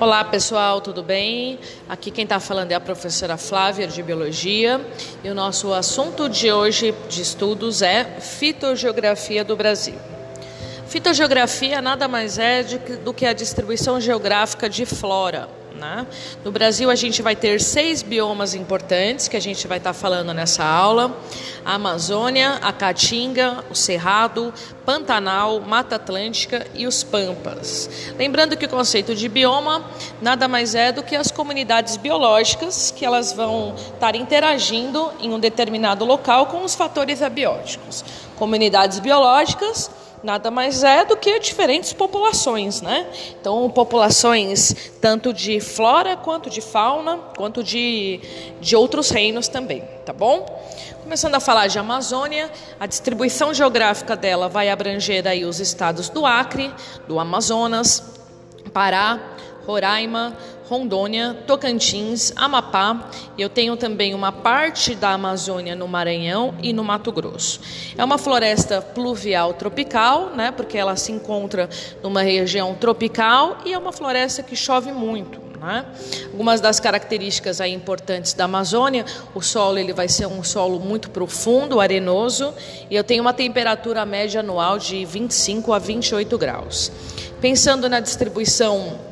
Olá pessoal, tudo bem? Aqui quem está falando é a professora Flávia de Biologia e o nosso assunto de hoje de estudos é Fitogeografia do Brasil. Fitogeografia nada mais é do que a distribuição geográfica de flora né? No Brasil, a gente vai ter seis biomas importantes que a gente vai estar falando nessa aula: a Amazônia, a Caatinga, o Cerrado, Pantanal, Mata Atlântica e os Pampas. Lembrando que o conceito de bioma nada mais é do que as comunidades biológicas que elas vão estar interagindo em um determinado local com os fatores abióticos. Comunidades biológicas nada mais é do que diferentes populações, né? Então, populações tanto de flora quanto de fauna, quanto de, de outros reinos também, tá bom? Começando a falar de Amazônia, a distribuição geográfica dela vai abranger aí os estados do Acre, do Amazonas, Pará, Roraima, Rondônia, Tocantins, Amapá. Eu tenho também uma parte da Amazônia no Maranhão e no Mato Grosso. É uma floresta pluvial tropical, né, porque ela se encontra numa região tropical e é uma floresta que chove muito. Né? Algumas das características aí importantes da Amazônia, o solo ele vai ser um solo muito profundo, arenoso, e eu tenho uma temperatura média anual de 25 a 28 graus. Pensando na distribuição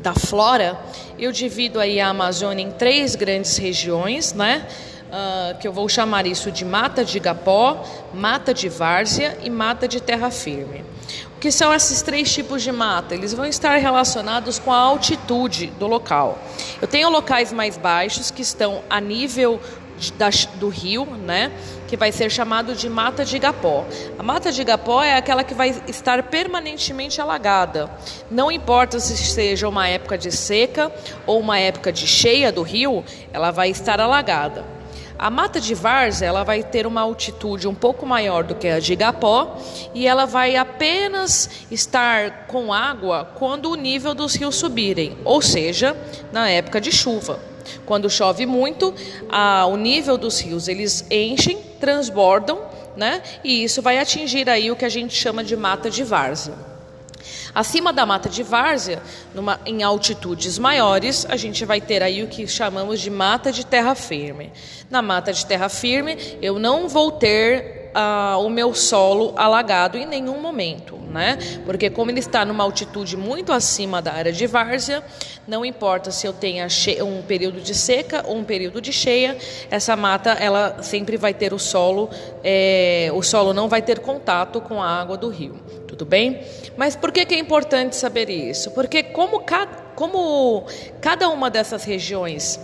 da flora, eu divido aí a Amazônia em três grandes regiões, né? Uh, que eu vou chamar isso de mata de igapó, mata de várzea e mata de terra firme. O que são esses três tipos de mata? Eles vão estar relacionados com a altitude do local. Eu tenho locais mais baixos que estão a nível do rio, né, que vai ser chamado de mata de igapó. A mata de igapó é aquela que vai estar permanentemente alagada. Não importa se seja uma época de seca ou uma época de cheia do rio, ela vai estar alagada. A mata de várzea ela vai ter uma altitude um pouco maior do que a de igapó e ela vai apenas estar com água quando o nível dos rios subirem, ou seja, na época de chuva. Quando chove muito, a, o nível dos rios eles enchem, transbordam, né? E isso vai atingir aí o que a gente chama de mata de várzea. Acima da mata de várzea, numa, em altitudes maiores, a gente vai ter aí o que chamamos de mata de terra firme. Na mata de terra firme, eu não vou ter ah, o meu solo alagado em nenhum momento, né? Porque como ele está numa altitude muito acima da área de várzea, não importa se eu tenha um período de seca ou um período de cheia, essa mata ela sempre vai ter o solo, é, o solo não vai ter contato com a água do rio, tudo bem? Mas por que, que é importante saber isso? Porque como cada, como cada uma dessas regiões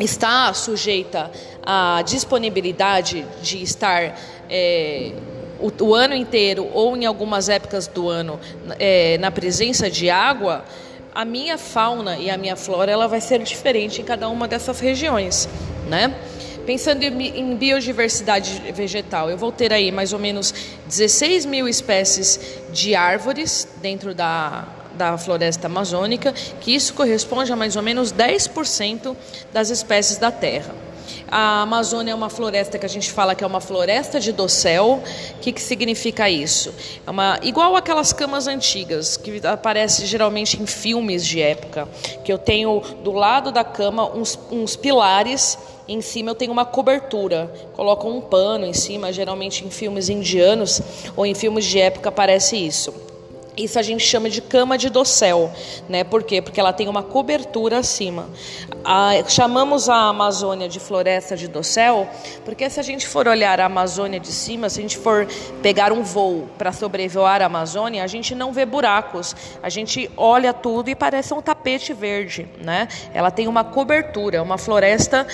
está sujeita à disponibilidade de estar é, o, o, ano inteiro ou em algumas épocas do ano é, na presença de água, a minha fauna e a minha flora ela vai ser diferente em cada uma dessas regiões, né? Pensando em biodiversidade vegetal, eu vou ter aí mais ou menos 16 mil espécies de árvores dentro da, da floresta amazônica, que isso corresponde a mais ou menos 10% das espécies da Terra. A Amazônia é uma floresta que a gente fala que é uma floresta de dossel. O que, que significa isso? É uma igual aquelas camas antigas que aparece geralmente em filmes de época, que eu tenho do lado da cama uns, uns pilares em cima eu tenho uma cobertura, colocam um pano em cima, geralmente em filmes indianos ou em filmes de época aparece isso. Isso a gente chama de cama de dossel, né? Por quê? Porque ela tem uma cobertura acima. A, chamamos a Amazônia de floresta de dossel, porque se a gente for olhar a Amazônia de cima, se a gente for pegar um voo para sobrevoar a Amazônia, a gente não vê buracos. A gente olha tudo e parece um tapete verde, né? Ela tem uma cobertura, uma floresta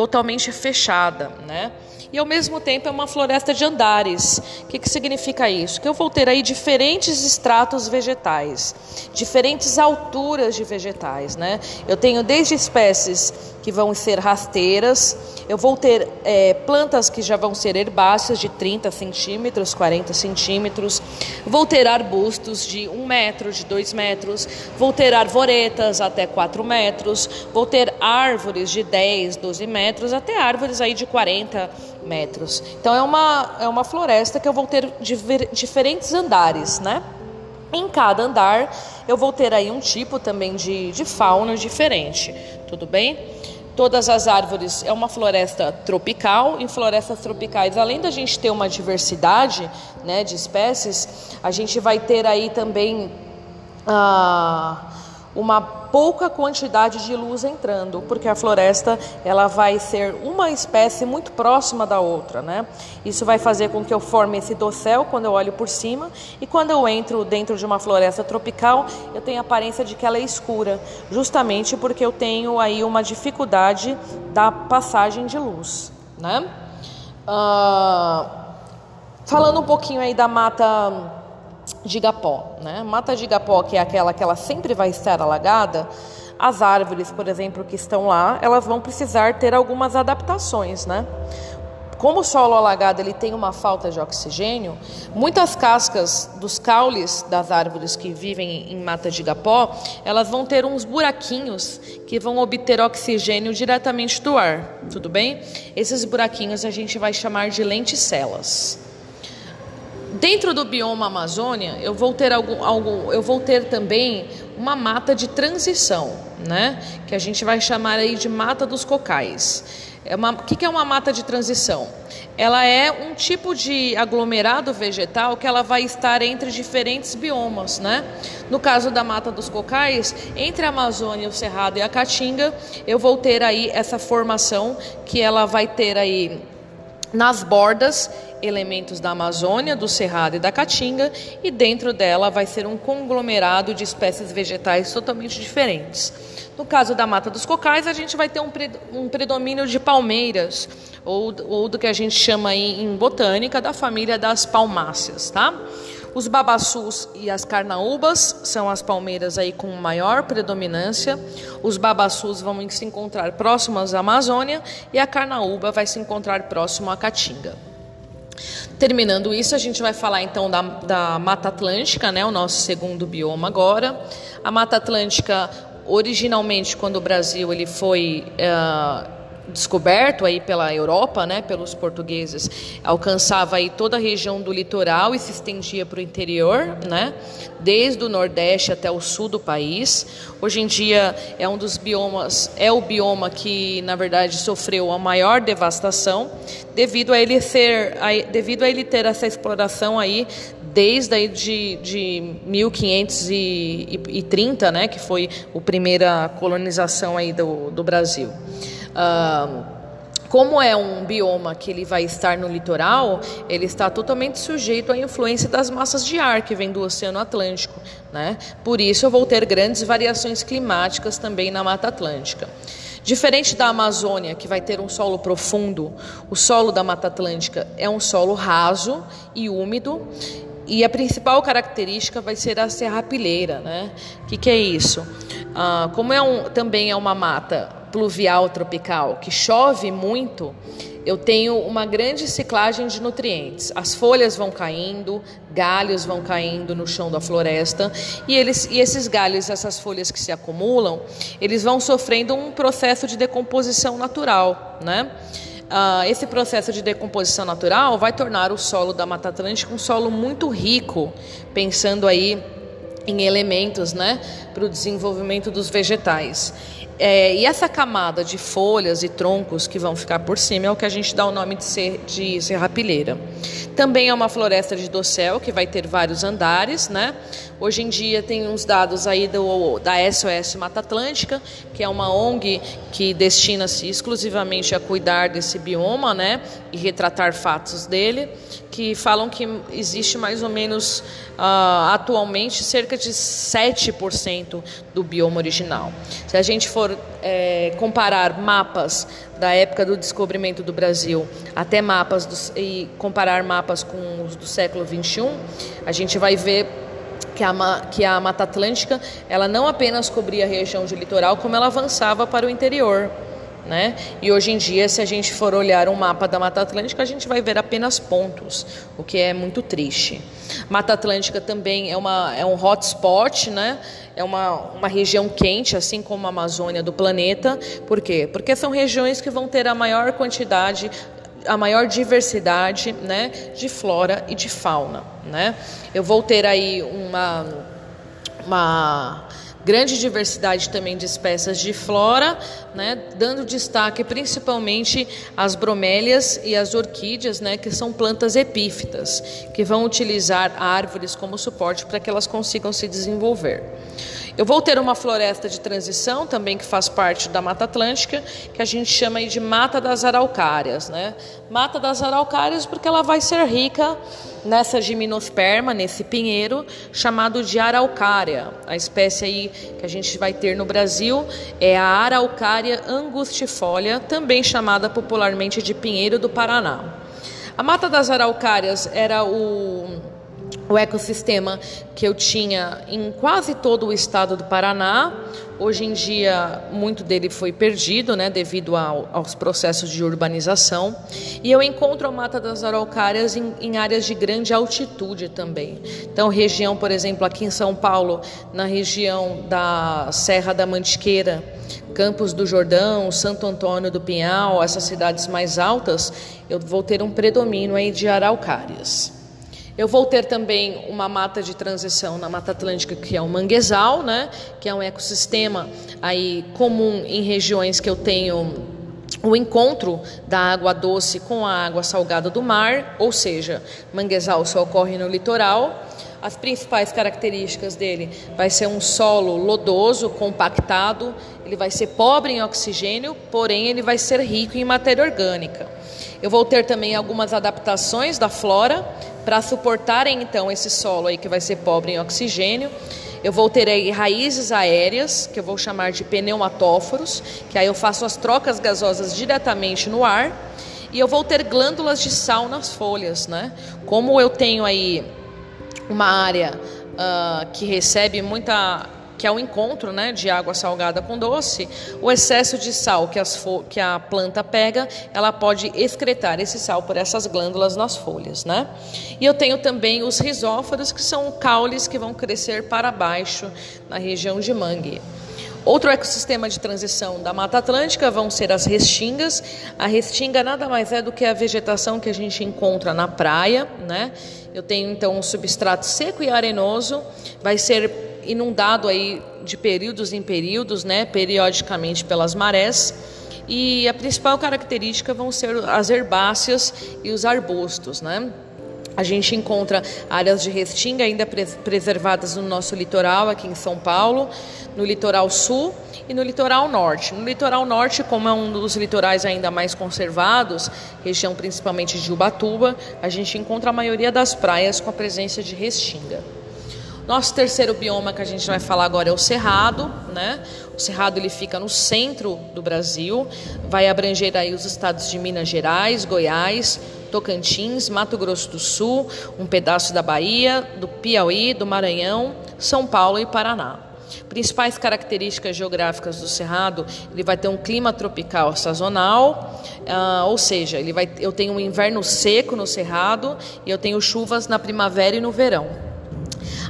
totalmente fechada, né? E ao mesmo tempo é uma floresta de andares. O que, que significa isso? Que eu vou ter aí diferentes estratos vegetais, diferentes alturas de vegetais, né? Eu tenho desde espécies que vão ser rasteiras. Eu vou ter é, plantas que já vão ser herbáceas de 30 centímetros, 40 centímetros. Vou ter arbustos de 1 metro, de 2 metros. Vou ter arvoretas até 4 metros. Vou ter árvores de 10, 12 metros, até árvores aí de 40 metros. Então é uma, é uma floresta que eu vou ter diferentes andares, né? Em cada andar eu vou ter aí um tipo também de, de fauna diferente, tudo bem? Todas as árvores é uma floresta tropical. Em florestas tropicais, além da gente ter uma diversidade né, de espécies, a gente vai ter aí também ah, uma pouca quantidade de luz entrando, porque a floresta ela vai ser uma espécie muito próxima da outra, né? Isso vai fazer com que eu forme esse dossel quando eu olho por cima e quando eu entro dentro de uma floresta tropical, eu tenho a aparência de que ela é escura, justamente porque eu tenho aí uma dificuldade da passagem de luz, né? Uh, falando um pouquinho aí da mata de. Né? Mata de que é aquela que ela sempre vai estar alagada, as árvores, por exemplo, que estão lá, elas vão precisar ter algumas adaptações, né? Como o solo alagado ele tem uma falta de oxigênio, muitas cascas dos caules das árvores que vivem em mata de igapó, elas vão ter uns buraquinhos que vão obter oxigênio diretamente do ar, tudo bem? Esses buraquinhos a gente vai chamar de lenticelas. Dentro do bioma Amazônia, eu vou ter algum, algum, eu vou ter também uma mata de transição, né? Que a gente vai chamar aí de mata dos cocais. É uma, o que é uma mata de transição? Ela é um tipo de aglomerado vegetal que ela vai estar entre diferentes biomas, né? No caso da mata dos cocais, entre a Amazônia, o Cerrado e a Caatinga, eu vou ter aí essa formação que ela vai ter aí nas bordas elementos da Amazônia, do Cerrado e da Caatinga, e dentro dela vai ser um conglomerado de espécies vegetais totalmente diferentes. No caso da Mata dos Cocais, a gente vai ter um, um predomínio de palmeiras, ou, ou, do que a gente chama aí em botânica da família das palmáceas, tá? Os babaçus e as carnaúbas são as palmeiras aí com maior predominância. Os babaçus vão se encontrar próximos à Amazônia e a carnaúba vai se encontrar próximo à Caatinga. Terminando isso, a gente vai falar então da, da Mata Atlântica, né, o nosso segundo bioma agora. A Mata Atlântica, originalmente, quando o Brasil ele foi uh, descoberto aí pela Europa, né, pelos portugueses, alcançava aí toda a região do litoral e se estendia para o interior, né, desde o nordeste até o sul do país. Hoje em dia é um dos biomas, é o bioma que na verdade sofreu a maior devastação devido a ele ser, a, devido a ele ter essa exploração aí desde aí de, de 1530, né, que foi a primeira colonização aí do, do Brasil como é um bioma que ele vai estar no litoral, ele está totalmente sujeito à influência das massas de ar que vem do Oceano Atlântico, né? Por isso eu vou ter grandes variações climáticas também na Mata Atlântica. Diferente da Amazônia, que vai ter um solo profundo, o solo da Mata Atlântica é um solo raso e úmido e a principal característica vai ser a serrapilheira, né? O que, que é isso? Ah, como é um, também é uma mata pluvial tropical que chove muito, eu tenho uma grande ciclagem de nutrientes. As folhas vão caindo, galhos vão caindo no chão da floresta e, eles, e esses galhos, essas folhas que se acumulam, eles vão sofrendo um processo de decomposição natural, né? Uh, esse processo de decomposição natural vai tornar o solo da Mata Atlântica um solo muito rico, pensando aí em elementos né, para o desenvolvimento dos vegetais. É, e essa camada de folhas e troncos que vão ficar por cima é o que a gente dá o nome de, ser, de serrapilheira. Também é uma floresta de dossel que vai ter vários andares, né? Hoje em dia tem uns dados aí do, da SOS Mata Atlântica, que é uma ONG que destina-se exclusivamente a cuidar desse bioma, né? E retratar fatos dele, que falam que existe mais ou menos uh, atualmente cerca de 7% do bioma original. Se a gente for é, comparar mapas da época do descobrimento do Brasil até mapas e comparar mapas com os do século 21, a gente vai ver que a, que a Mata Atlântica ela não apenas cobria a região de litoral, como ela avançava para o interior. Né? E hoje em dia, se a gente for olhar um mapa da Mata Atlântica, a gente vai ver apenas pontos, o que é muito triste. Mata Atlântica também é, uma, é um hotspot, né? é uma, uma região quente, assim como a Amazônia do planeta. Por quê? Porque são regiões que vão ter a maior quantidade a maior diversidade né, de flora e de fauna. Né? Eu vou ter aí uma, uma grande diversidade também de espécies de flora, né, dando destaque principalmente às bromélias e às orquídeas, né, que são plantas epífitas, que vão utilizar árvores como suporte para que elas consigam se desenvolver. Eu vou ter uma floresta de transição também que faz parte da Mata Atlântica, que a gente chama de Mata das Araucárias, né? Mata das Araucárias porque ela vai ser rica nessa gimnosperma, nesse pinheiro chamado de araucária. A espécie aí que a gente vai ter no Brasil é a Araucária angustifolia, também chamada popularmente de pinheiro do Paraná. A Mata das Araucárias era o o ecossistema que eu tinha em quase todo o estado do Paraná. Hoje em dia, muito dele foi perdido, né, devido ao, aos processos de urbanização. E eu encontro a Mata das Araucárias em, em, áreas de grande altitude também. Então, região, por exemplo, aqui em São Paulo, na região da Serra da Mantiqueira, Campos do Jordão, Santo Antônio do Pinhal, essas cidades mais altas, eu vou ter um predomínio aí de araucárias. Eu vou ter também uma mata de transição na Mata Atlântica, que é o manguezal, né? que é um ecossistema aí comum em regiões que eu tenho o encontro da água doce com a água salgada do mar, ou seja, manguezal só ocorre no litoral. As principais características dele vai ser um solo lodoso, compactado, ele vai ser pobre em oxigênio, porém ele vai ser rico em matéria orgânica. Eu vou ter também algumas adaptações da flora para suportarem então esse solo aí que vai ser pobre em oxigênio. Eu vou ter aí raízes aéreas, que eu vou chamar de pneumatóforos, que aí eu faço as trocas gasosas diretamente no ar. E eu vou ter glândulas de sal nas folhas, né? Como eu tenho aí uma área uh, que recebe muita que é o encontro né, de água salgada com doce, o excesso de sal que, as que a planta pega, ela pode excretar esse sal por essas glândulas nas folhas. Né? E eu tenho também os risóforos, que são caules que vão crescer para baixo na região de mangue. Outro ecossistema de transição da Mata Atlântica vão ser as restingas. A restinga nada mais é do que a vegetação que a gente encontra na praia, né? Eu tenho então um substrato seco e arenoso, vai ser inundado aí de períodos em períodos, né, periodicamente pelas marés. E a principal característica vão ser as herbáceas e os arbustos, né? A gente encontra áreas de restinga ainda preservadas no nosso litoral, aqui em São Paulo, no litoral sul e no litoral norte. No litoral norte, como é um dos litorais ainda mais conservados, região principalmente de Ubatuba, a gente encontra a maioria das praias com a presença de restinga. Nosso terceiro bioma que a gente vai falar agora é o Cerrado, né? O Cerrado ele fica no centro do Brasil, vai abranger aí os estados de Minas Gerais, Goiás, Tocantins, Mato Grosso do Sul, um pedaço da Bahia, do Piauí, do Maranhão, São Paulo e Paraná. Principais características geográficas do Cerrado, ele vai ter um clima tropical sazonal, uh, ou seja, ele vai, eu tenho um inverno seco no Cerrado e eu tenho chuvas na primavera e no verão.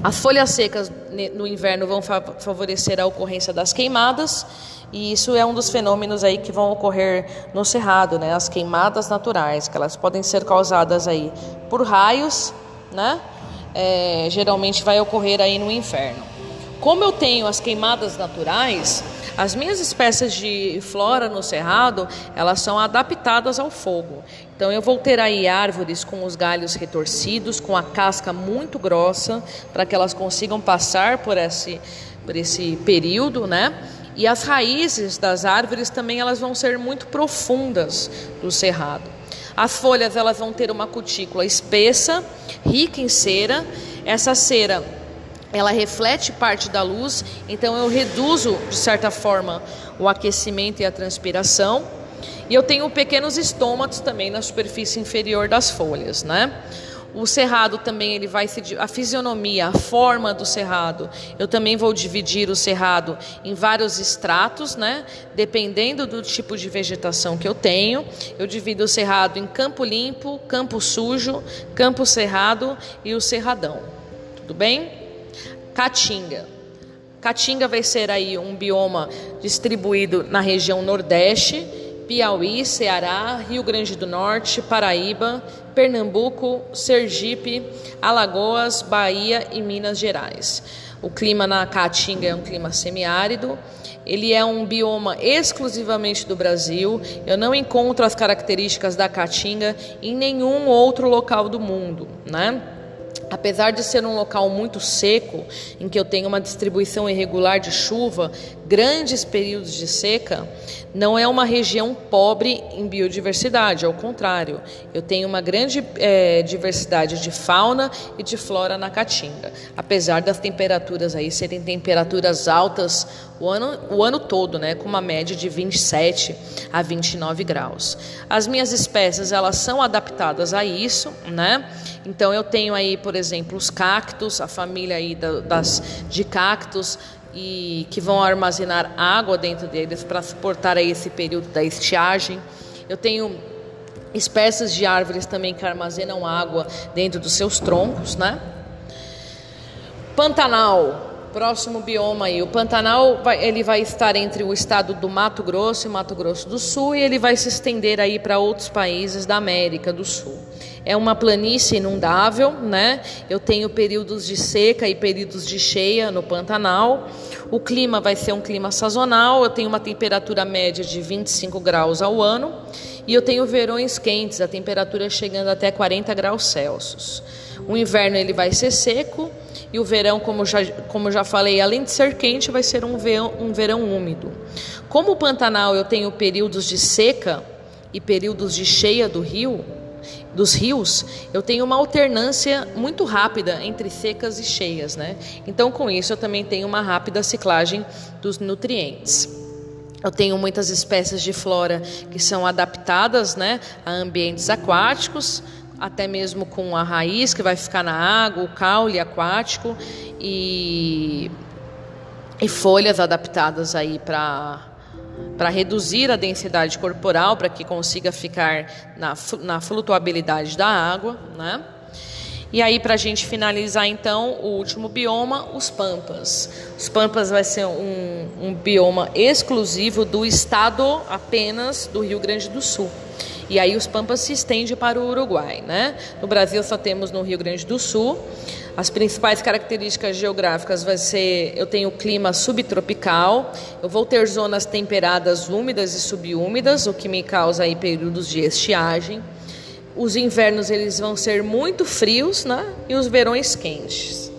As folhas secas no inverno vão favorecer a ocorrência das queimadas, e isso é um dos fenômenos aí que vão ocorrer no cerrado, né? As queimadas naturais, que elas podem ser causadas aí por raios, né? É, geralmente vai ocorrer aí no inverno. Como eu tenho as queimadas naturais, as minhas espécies de flora no cerrado, elas são adaptadas ao fogo. Então eu vou ter aí árvores com os galhos retorcidos, com a casca muito grossa, para que elas consigam passar por esse, por esse período, né? E as raízes das árvores também elas vão ser muito profundas do cerrado. As folhas elas vão ter uma cutícula espessa, rica em cera. Essa cera ela reflete parte da luz, então eu reduzo, de certa forma, o aquecimento e a transpiração. E eu tenho pequenos estômatos também na superfície inferior das folhas, né? O cerrado também ele vai se a fisionomia, a forma do cerrado. Eu também vou dividir o cerrado em vários estratos, né? Dependendo do tipo de vegetação que eu tenho, eu divido o cerrado em campo limpo, campo sujo, campo cerrado e o cerradão. Tudo bem? Caatinga. Caatinga vai ser aí um bioma distribuído na região Nordeste, Piauí, Ceará, Rio Grande do Norte, Paraíba, Pernambuco, Sergipe, Alagoas, Bahia e Minas Gerais. O clima na Caatinga é um clima semiárido. Ele é um bioma exclusivamente do Brasil. Eu não encontro as características da Caatinga em nenhum outro local do mundo, né? Apesar de ser um local muito seco, em que eu tenho uma distribuição irregular de chuva, grandes períodos de seca, não é uma região pobre em biodiversidade, ao contrário, eu tenho uma grande é, diversidade de fauna e de flora na Caatinga, apesar das temperaturas aí serem temperaturas altas o ano, o ano todo, né, com uma média de 27 a 29 graus. As minhas espécies elas são adaptadas a isso, né? Então eu tenho aí, por exemplo, os cactos, a família aí das de cactos e que vão armazenar água dentro deles para suportar esse período da estiagem. Eu tenho espécies de árvores também que armazenam água dentro dos seus troncos, né? Pantanal, próximo bioma aí. O Pantanal vai, ele vai estar entre o estado do Mato Grosso e Mato Grosso do Sul e ele vai se estender aí para outros países da América do Sul. É uma planície inundável, né? Eu tenho períodos de seca e períodos de cheia no Pantanal. O clima vai ser um clima sazonal. Eu tenho uma temperatura média de 25 graus ao ano e eu tenho verões quentes, a temperatura chegando até 40 graus Celsius. O inverno ele vai ser seco e o verão, como já, como já falei, além de ser quente, vai ser um verão, um verão úmido. Como o Pantanal eu tenho períodos de seca e períodos de cheia do rio, dos rios, eu tenho uma alternância muito rápida entre secas e cheias, né? Então, com isso, eu também tenho uma rápida ciclagem dos nutrientes. Eu tenho muitas espécies de flora que são adaptadas né, a ambientes aquáticos, até mesmo com a raiz que vai ficar na água, o caule aquático e, e folhas adaptadas aí para para reduzir a densidade corporal, para que consiga ficar na, na flutuabilidade da água, né? E aí, para a gente finalizar, então, o último bioma, os Pampas. Os Pampas vai ser um, um bioma exclusivo do estado apenas do Rio Grande do Sul. E aí os Pampas se estende para o Uruguai, né? No Brasil só temos no Rio Grande do Sul. As principais características geográficas vai ser, eu tenho clima subtropical, eu vou ter zonas temperadas úmidas e subúmidas, o que me causa aí períodos de estiagem. Os invernos eles vão ser muito frios, né? E os verões quentes.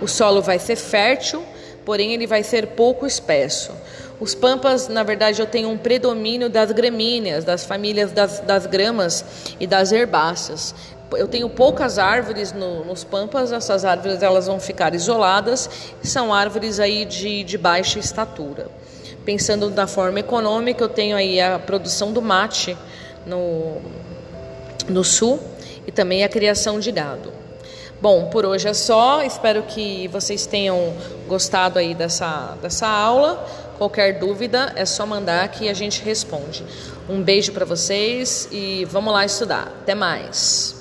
O solo vai ser fértil, porém ele vai ser pouco espesso. Os pampas, na verdade, eu tenho um predomínio das gramíneas, das famílias das, das gramas e das herbáceas. Eu tenho poucas árvores no, nos pampas, essas árvores elas vão ficar isoladas, são árvores aí de, de baixa estatura. Pensando da forma econômica, eu tenho aí a produção do mate no, no sul e também a criação de gado. Bom, por hoje é só. Espero que vocês tenham gostado aí dessa, dessa aula. Qualquer dúvida é só mandar que a gente responde. Um beijo para vocês e vamos lá estudar. Até mais.